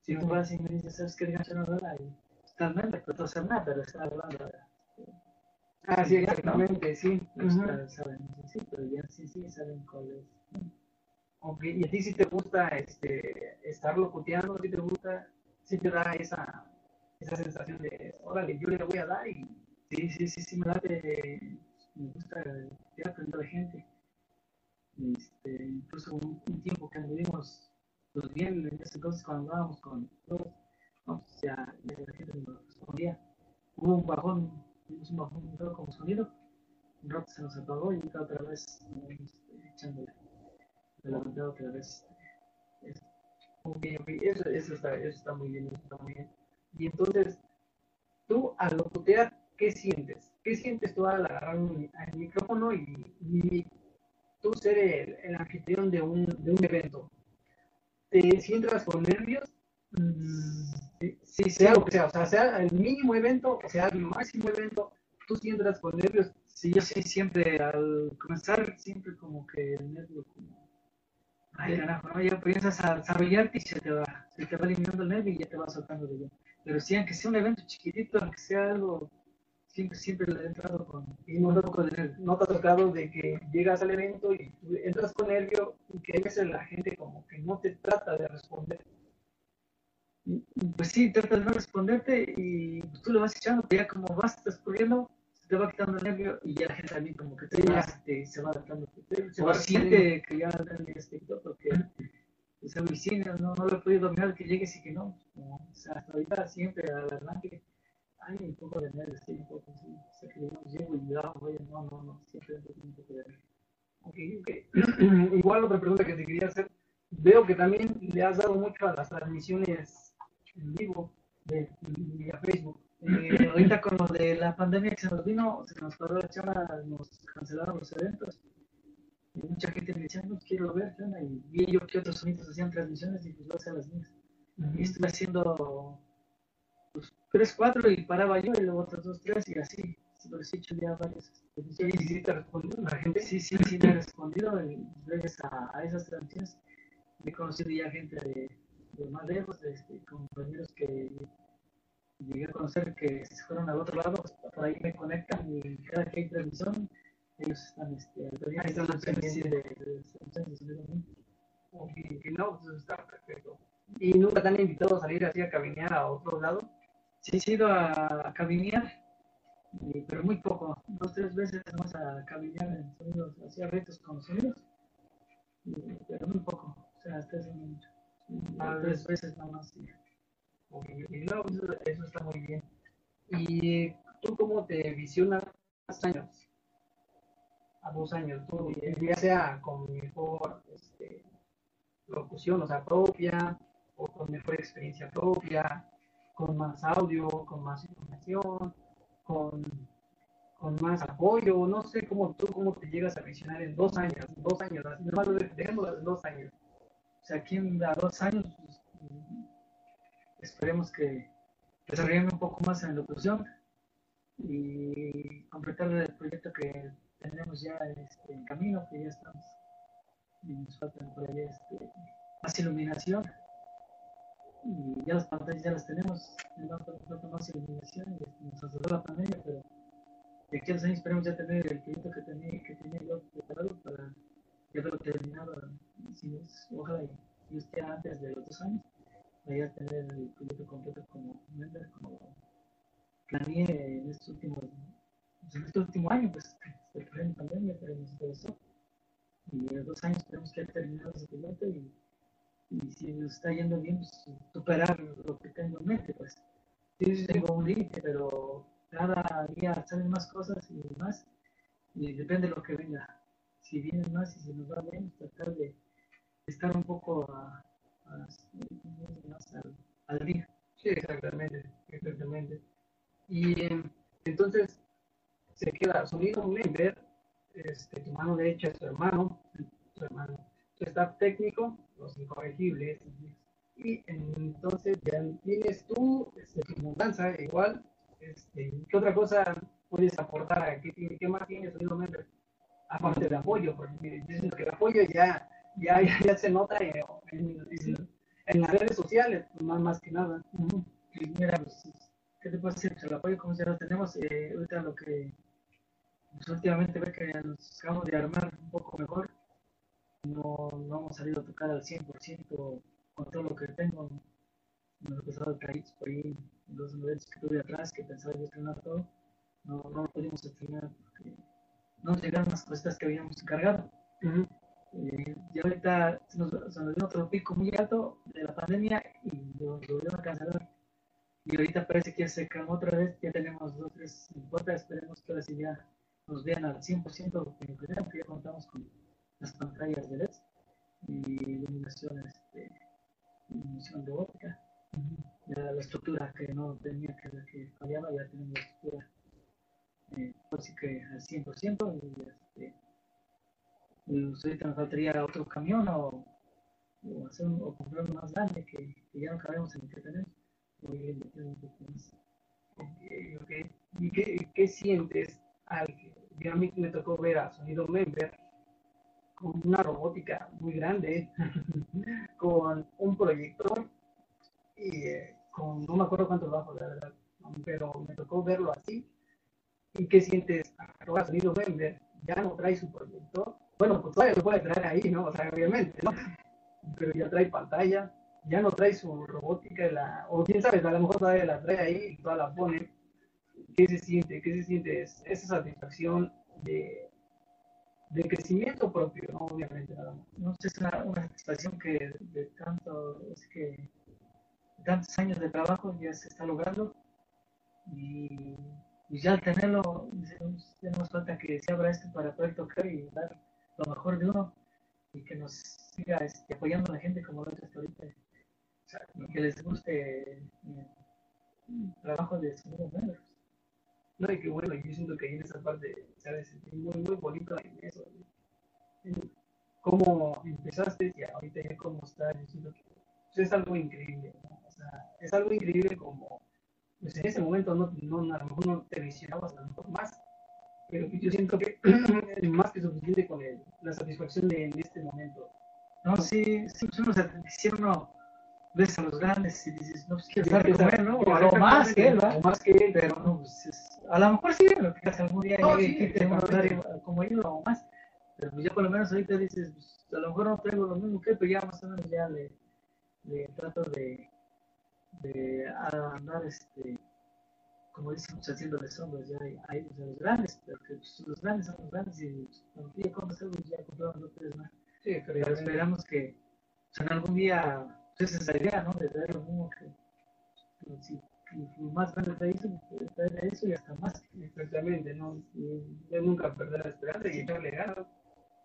Si tú vas y me dices, ¿sabes qué canción no verdad? Y está el Blender, pero tú hacer nada, pero está hablando de Ah, sí, exactamente, sí. Ujú. claro, saben, sí, pero ya sí, sí, saben cuál es. Y a ti sí te gusta este, estar locuteando, sí te gusta, sí te da esa, esa sensación de, órale, yo le voy a dar y Sí, sí, sí, sí, me da de, me gusta ya aprender a la gente. Este, incluso un, un tiempo que anduvimos pues bien, en ese entonces cuando andábamos con todos, no, ya, ya la gente nos respondía. Hubo un bajón, tuvimos un bajón feo como sonido, un rato se nos apagó y otra vez este, echándole, la verdad otra vez. este, Ok, eso, eso, está, eso está muy bien, eso está muy bien. Y entonces, tú al locutear, ¿qué sientes? ¿Qué sientes tú al agarrar un, micrófono y, y tú ser el, el anfitrión de un, de un evento? ¿Te sientas con nervios? Mm, Sí, sí, sea lo que sea, o sea, sea el mínimo evento, o sea el máximo evento, tú sientas con nervios. Sí, yo sí siempre al comenzar, siempre como que el nervio como Ay, carajo, ¿no? ya piensas a desarrollarte y se te va, se te va eliminando el nervio y ya te va soltando de ya. Pero sí, aunque sea un evento chiquitito, aunque sea algo, siempre, siempre le he entrado con y no, de nervio. ¿No te ha tocado de que llegas al evento y entras con nervio y que a la gente como que no te trata de responder? Pues sí, trata de no responderte y tú le vas echando, ya como vas transcurriendo, se te va quitando el nervio y ya la gente también como que te, te se va adaptando. Se va siente que ya el este porque esa oficina no, no lo he podido dominar que llegues y que no. O sea, hasta ahorita siempre la arranque hay un poco de nervios, sí, un poco, sí. O sea, que digamos, llego y ya, oye, no, no, no, siempre tengo un poco de nervios. Okay, okay. Igual otra pregunta que te quería hacer. Veo que también le has dado mucho a las transmisiones en vivo de, vía Facebook. Eh, ahorita con lo de la pandemia que se nos vino, se nos paró la charla, nos cancelaron los eventos. Y mucha gente me decía, no quiero ver, y vi yo que otros sonidos hacían transmisiones y pues lo hacía las mías. Y estuve haciendo pues, tres, cuatro y paraba yo y luego otros dos, tres y así. Pero sí he ya varias. ¿Y sí te respondió la gente? Sí, sí, sí me ha respondido gracias a, a, esas transmisiones. He conocido ya gente de, de más lejos, de, este, compañeros que llegué a conocer que se fueron al otro lado, pues, por ahí me conectan y cada que hay transmisión, ellos están este, ahí están de, de, de, y no, pues está perfecto. ¿Y nunca te han invitado a salir así a caminar a otro lado? Sí, he ido a, a caminar, pero muy poco, dos, tres veces más a caminar en sonidos, hacía retos con los sonidos, pero muy poco, o sea, hasta momento. Ah, tres veces nada más. Sí. Y no, eso, está muy bien. ¿Y tú cómo te visionas a años? A dos años, tú, ya sea con mejor este, locución, o sea, propia, o con mejor experiencia propia, con más audio, con más información, con, con más apoyo, no sé cómo tú cómo te llegas a visionar en dos años, dos años, dejemos dos años. O sea, aquí en dos años, esperemos que desarrollemos un poco más en locución y completar el proyecto que tenemos ya este, en camino, que ya estamos, y nos falta por ahí este, más iluminación. Y ya las pantallas ya las tenemos, nos falta más iluminación y nos asustó la pandemia, pero de aquí a dos años esperemos ya tener el proyecto que tenía, que tenía yo preparado para ya verlo terminado, ojalá y, y esté antes de los dos años, vaya a tener el proyecto completo como como planeé en estos últimos, en este último año, pues, después de la pandemia, pero nos interesó. Y en dos años tenemos que haber terminado ese proyecto y y si nos está yendo bien, pues, superar lo que tengo en mente, pues. Sí, tengo un límite, pero cada día salen más cosas y más, y depende de lo que venga. Si vienen más y si nos va bien, tratar de estar un poco a, al, día. Sí, exactamente, exactamente. Y entonces se queda sonido member, este, tu mano derecha es tu hermano, tu hermano staff técnico, los incorregibles, y entonces ya tienes tú este, tu mudanza igual, este, ¿qué otra cosa puedes aportar aquí? ¿Qué más tienes Aparte de apoyo, porque yo que el apoyo ya, ya, ya, se nota en, en, las redes sociales, más, más que nada. mira, pues, ¿qué te puedo decir? El apoyo, como ya lo tenemos, eh, ahorita lo que pues, últimamente ve que nos acabamos de armar un poco mejor no, no hemos salido a tocar al 100% con todo lo que tengo. Me he empezado caídos por ahí, los modelos que tuve atrás, que pensaba yo estrenar todo, no, no lo pudimos estrenar porque no llegaron las cosas que habíamos encargado. Eh, y ahorita se nos, se nos dio otro pico muy alto de la pandemia y lo, volvieron a cancelar. Y ahorita parece que ya se calmó otra vez, ya tenemos dos, tres en esperemos que ahora sí ya nos vean al 100% que que ya contamos con las pantallas de LED y iluminación, este, iluminación robótica. Ya la estructura que no tenía que, que ya tenemos la estructura eh, casi que al 100% y este, pues ahorita nos faltaría otro camión o, o, hacer un, o comprar uno más grande que, que, ya no cabemos en el que tenemos. A un poco más. Okay, okay. ¿Y qué, qué sientes al que a mí me tocó ver a Sonido Member con una robótica muy grande, con un proyector y eh, con no me acuerdo cuántos bajos, la verdad, pero me tocó verlo así. ¿Y qué sientes? Ahora sonido Bender ya no trae su proyector. Bueno, pues todavía lo puede traer ahí, ¿no? O sea, obviamente, ¿no? Pero ya trae pantalla, ya no trae su robótica, la, o quién sabe, a lo mejor todavía la trae ahí y toda la pone. ¿Qué se siente? ¿Qué se siente? Es esa satisfacción de, de crecimiento propio, ¿no? Obviamente, nada. No sé, es una, satisfacción que de tanto, es que tantos años de trabajo ya se está logrando y, ya al tenerlo, ya nos falta que se abra esto para poder tocar y dar lo mejor de uno y que nos siga este, apoyando a la gente como lo hecho hasta ahorita. Y que les guste eh, el trabajo de sus miembros. No, y que bueno, yo siento que ahí en esa parte ha de sentir muy, muy bonito en eso. cómo empezaste y ahorita ya cómo estás, yo siento que pues, es algo increíble, O sea, es algo increíble como, pues en ese momento no, no, a lo mejor no te visionabas a lo mejor más, pero yo siento que es más que suficiente con el, la satisfacción de en este momento. No, sí, sí, pues uno se uno ves a los grandes y dices, no, pues quiero estar comer, ¿no? O algo más que él, ¿no? O más que él, pero no, pues es, a lo mejor sí, lo que algún día no, sí, que un como ellos o más, pero pues ya por lo menos ahorita dices, pues, a lo mejor no tengo lo mismo que, pero ya más o menos ya le, le trato de, de andar, este, como dicen, pues, haciéndole sombras ya a los grandes, porque pues, los grandes son los grandes y cuando tú ya compras algo ya compraron dos tres más. Sí, pero esperamos que pues, en algún día entonces esa idea, ¿no? De traer lo mismo que, si, más grande te hizo, pues traer eso y hasta más. Exactamente, ¿no? de nunca perder la esperanza y echarle ganas.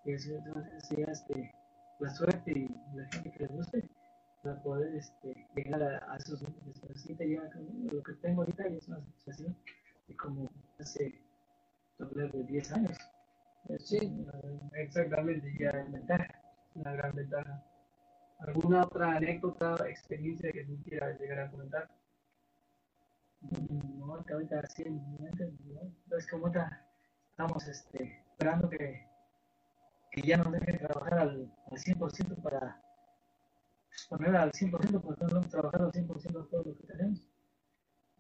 Y eso entonces ya este, la suerte y la gente que les guste para poder este, llegar a, a esos límites. Pero ya lo que tengo ahorita es una situación de como hace sobre de 10 años. Sí, exactamente, ya es ventaja, una gran ventaja. ¿Alguna otra anécdota, experiencia que tú quieras llegar a comentar? Mm, no, que ahorita así en mi mente, ¿no? Es como estamos este, esperando que, que ya nos dejen trabajar al, al 100% para poner al 100% porque no hemos trabajado al 100% de todo lo que tenemos.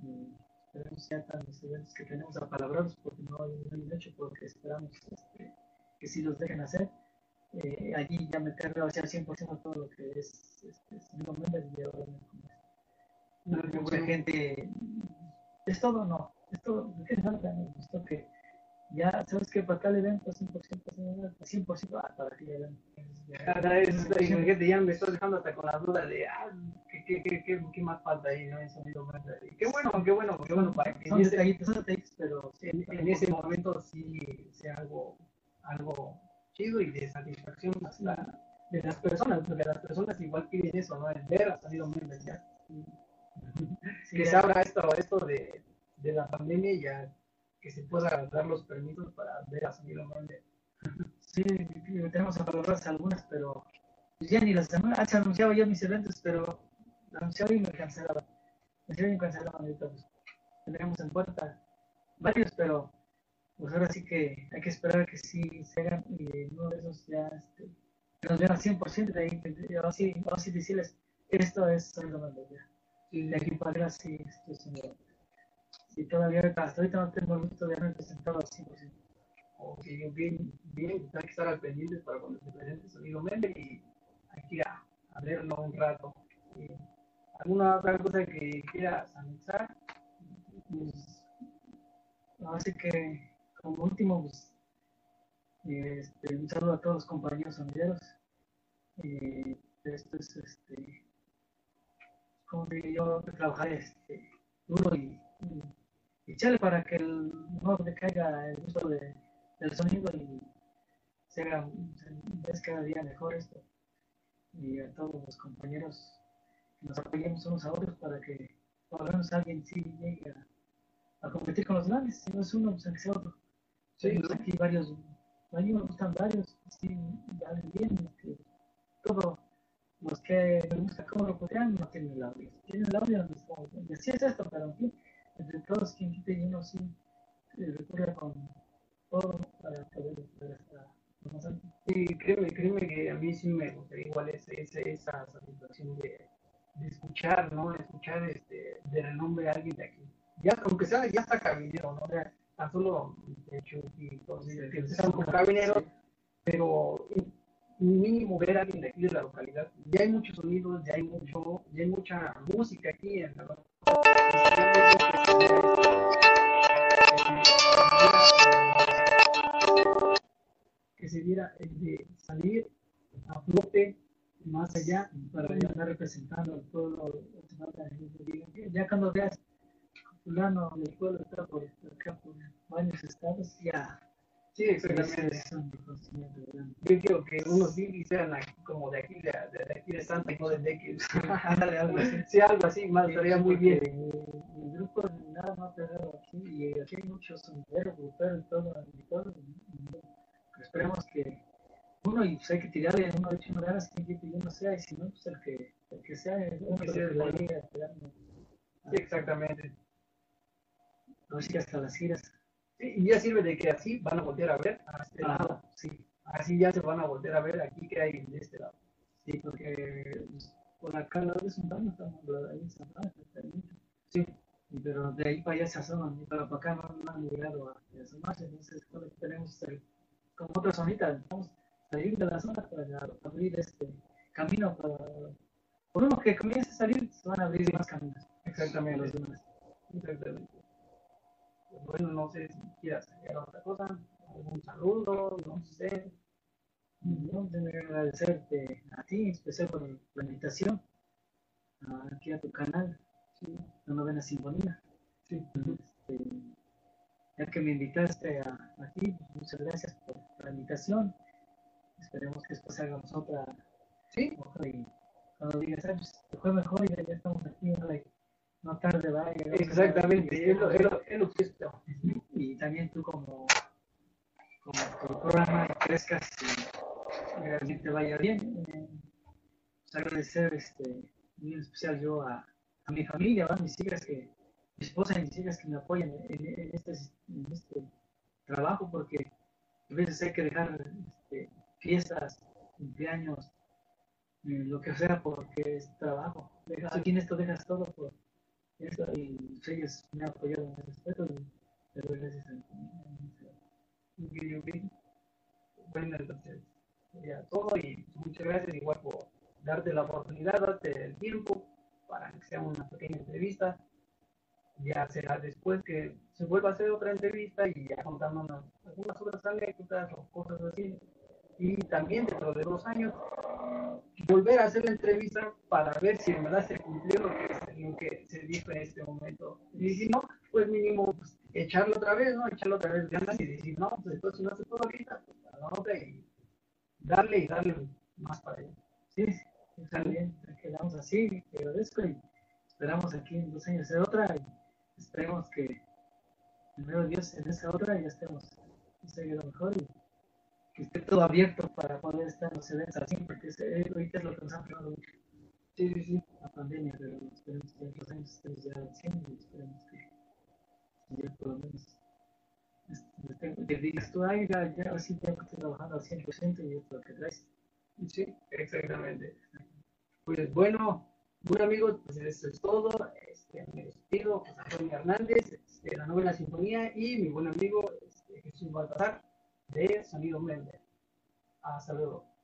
Y esperemos ya tan los eventos que tenemos apalabrados porque no hay, no hay hecho porque esperamos este, que sí los dejen hacer. Eh, allí ya meterlo hacia el 100% todo lo que es este, Sonido Méndez y ahora no, mucha gente es todo no es todo es que falta que ya sabes que para tal evento 100% 100% ah, para aquel evento gente ya me estoy dejando hasta con la duda de ah, ¿qué, qué, qué, qué, más falta ahí ¿no? Sonido Méndez qué bueno qué bueno qué bueno para que son detallitos son detallitos pero en, en ese momento sí sea algo algo y de satisfacción de las personas, porque las personas igual piden eso, ¿no? El ver ha salido muy ya. que se abra esto, esto de, de, la pandemia y ya que se pueda dar los permisos para ver a salido Méndez. Sí, tenemos valorar algunas, pero ya ni las ah, se anunciaba ya mis eventos, pero anunciaba y me cancelaban. Me y cancelaban ahorita, pues. Tendríamos en puerta varios, pero pues ahora sí que hay que esperar que sí se hagan y uno de esos ya este, que nos vean al 100% de ahí, ahora sí, ahora sí decirles, esto es solamente ya. Y de aquí para atrás sí, esto es un Y todavía hasta ahorita no tengo el gusto de haberme presentado al 100%. Ok, bien, bien, hay que estar al pendiente para cuando se presente Sonido Méndez y hay que ir a, verlo un rato. ¿Alguna otra cosa que quieras anexar? Pues, así que como último, pues, este, un saludo a todos los compañeros sonideros. Eh, esto es, este, como digo yo, trabajar este, duro y, y, echarle para que el, no le caiga el gusto de, del sonido y se haga se, cada día mejor esto. Y a todos los compañeros que nos apoyemos unos a otros para que por lo menos alguien sí llegue a, a competir con los grandes. Si no es uno, pues que sea otro. Sí, aquí varios, a mí me gustan varios, sí, bien, este, todos los que me gusta cómo lo podrían no tienen el audio. Tienen el audio donde. Y así es esto, pero en entre todos quien quite y uno sí recurre con todo para poder estar hasta Sí, créeme, sí me gustaría igual esa, esa satisfacción de, escuchar, ¿no? Escuchar este, de renombre a alguien de aquí. Ya, aunque sea, ya está cabinero, ¿no? O tan solo, de hecho, y que están como cabineros, pero mínimo ver a alguien de aquí de la localidad. Ya hay muchos sonidos, ya hay mucho, ya hay mucha música aquí en la que se viera el de salir a flote más allá para estar representando al pueblo. Ya cuando veas fulano del pueblo está por acá por varios estados, ya Sí, exactamente. Yo quiero que unos bibis sean como de aquí, de, de, aquí de Santa y no de X. algo así. Sí, algo así, más estaría muy bien. El grupo nada más pegado aquí y aquí hay muchos sombreros, gruperos y todo, todo. Esperemos que uno, y pues hay que tirarle uno de hecho no ganas, quien que yo no sea, y si no, pues el que, el que sea, uno que sea de la liga, Sí, exactamente. Así que hasta las giras y ya sirve de que así van a voltear a ver a este lado. Sí, así ya se van a voltear a ver aquí que hay de este lado. Sí, porque pues, por acá al lado de Santana estamos ahí en Santana, Sí. Pero de ahí para allá se asoman, y para, acá no, han llegado a, asomarse, entonces tenemos como otra zonita, vamos a salir de la zona para abrir este camino para por uno que comience a salir se van a abrir más caminos. Exactamente. Los demás. Exactamente bueno, no sé si quieras hacer otra cosa, algún saludo, no sé. No, tengo que agradecerte a ti, especial por la invitación aquí a tu canal, la novena sinfonía. Sí. Este, ya que me invitaste a, aquí, muchas gracias por la invitación. Esperemos que después hagamos otra. Sí. y cuando digas, ah, pues, fue mejor y ya estamos aquí, no tarde vaya. Exactamente, es lo, es, lo, es lo que Y también tú como, como tu programa crezcas y realmente vaya bien. Eh, pues agradecer este, muy especial yo a, a mi familia, a mis hijas que, mi esposa y mis hijas que me apoyan en, este, en este trabajo porque a veces hay que dejar este, fiestas, cumpleaños, eh, lo que sea porque es trabajo. aquí en esto dejas todo por eso, y ellos me han apoyado en ese aspecto y le doy gracias a Bueno, entonces sería todo y muchas gracias igual por darte la oportunidad, darte el tiempo para que sea una pequeña entrevista. Ya será después que se vuelva a hacer otra entrevista y ya contándonos algunas otras anécdotas o cosas así. Y también dentro de dos años volver a hacer la entrevista para ver si en verdad se cumplió lo que, lo que se dijo en este momento. Y si no, pues mínimo pues, echarlo otra vez, ¿no? Echarlo otra vez ganas y decir, no, pues entonces no se puede ahorita, pues a la otra y darle y darle más para allá. Sí, está bien, quedamos así, te agradezco y esperamos aquí en dos años hacer otra y esperemos que primero Dios en esa otra ya estemos lo mejor y que esté todo abierto para poder estar en los eventos así, porque ahorita es lo que nos han mucho. Sí, sí, sí, la pandemia, pero esperemos que en otros años estemos ya al 100 y esperemos que ya por lo menos este, que digas tú, ay, ya, ya así tengo que estar trabajando al 100% y es lo que traes. Sí, exactamente. Pues bueno, bueno amigos, pues eso es todo. Este, me despido, José Antonio Hernández, de este, la novena sinfonía y mi buen amigo este, Jesús Baltasar de Sonido Mender. Hasta luego.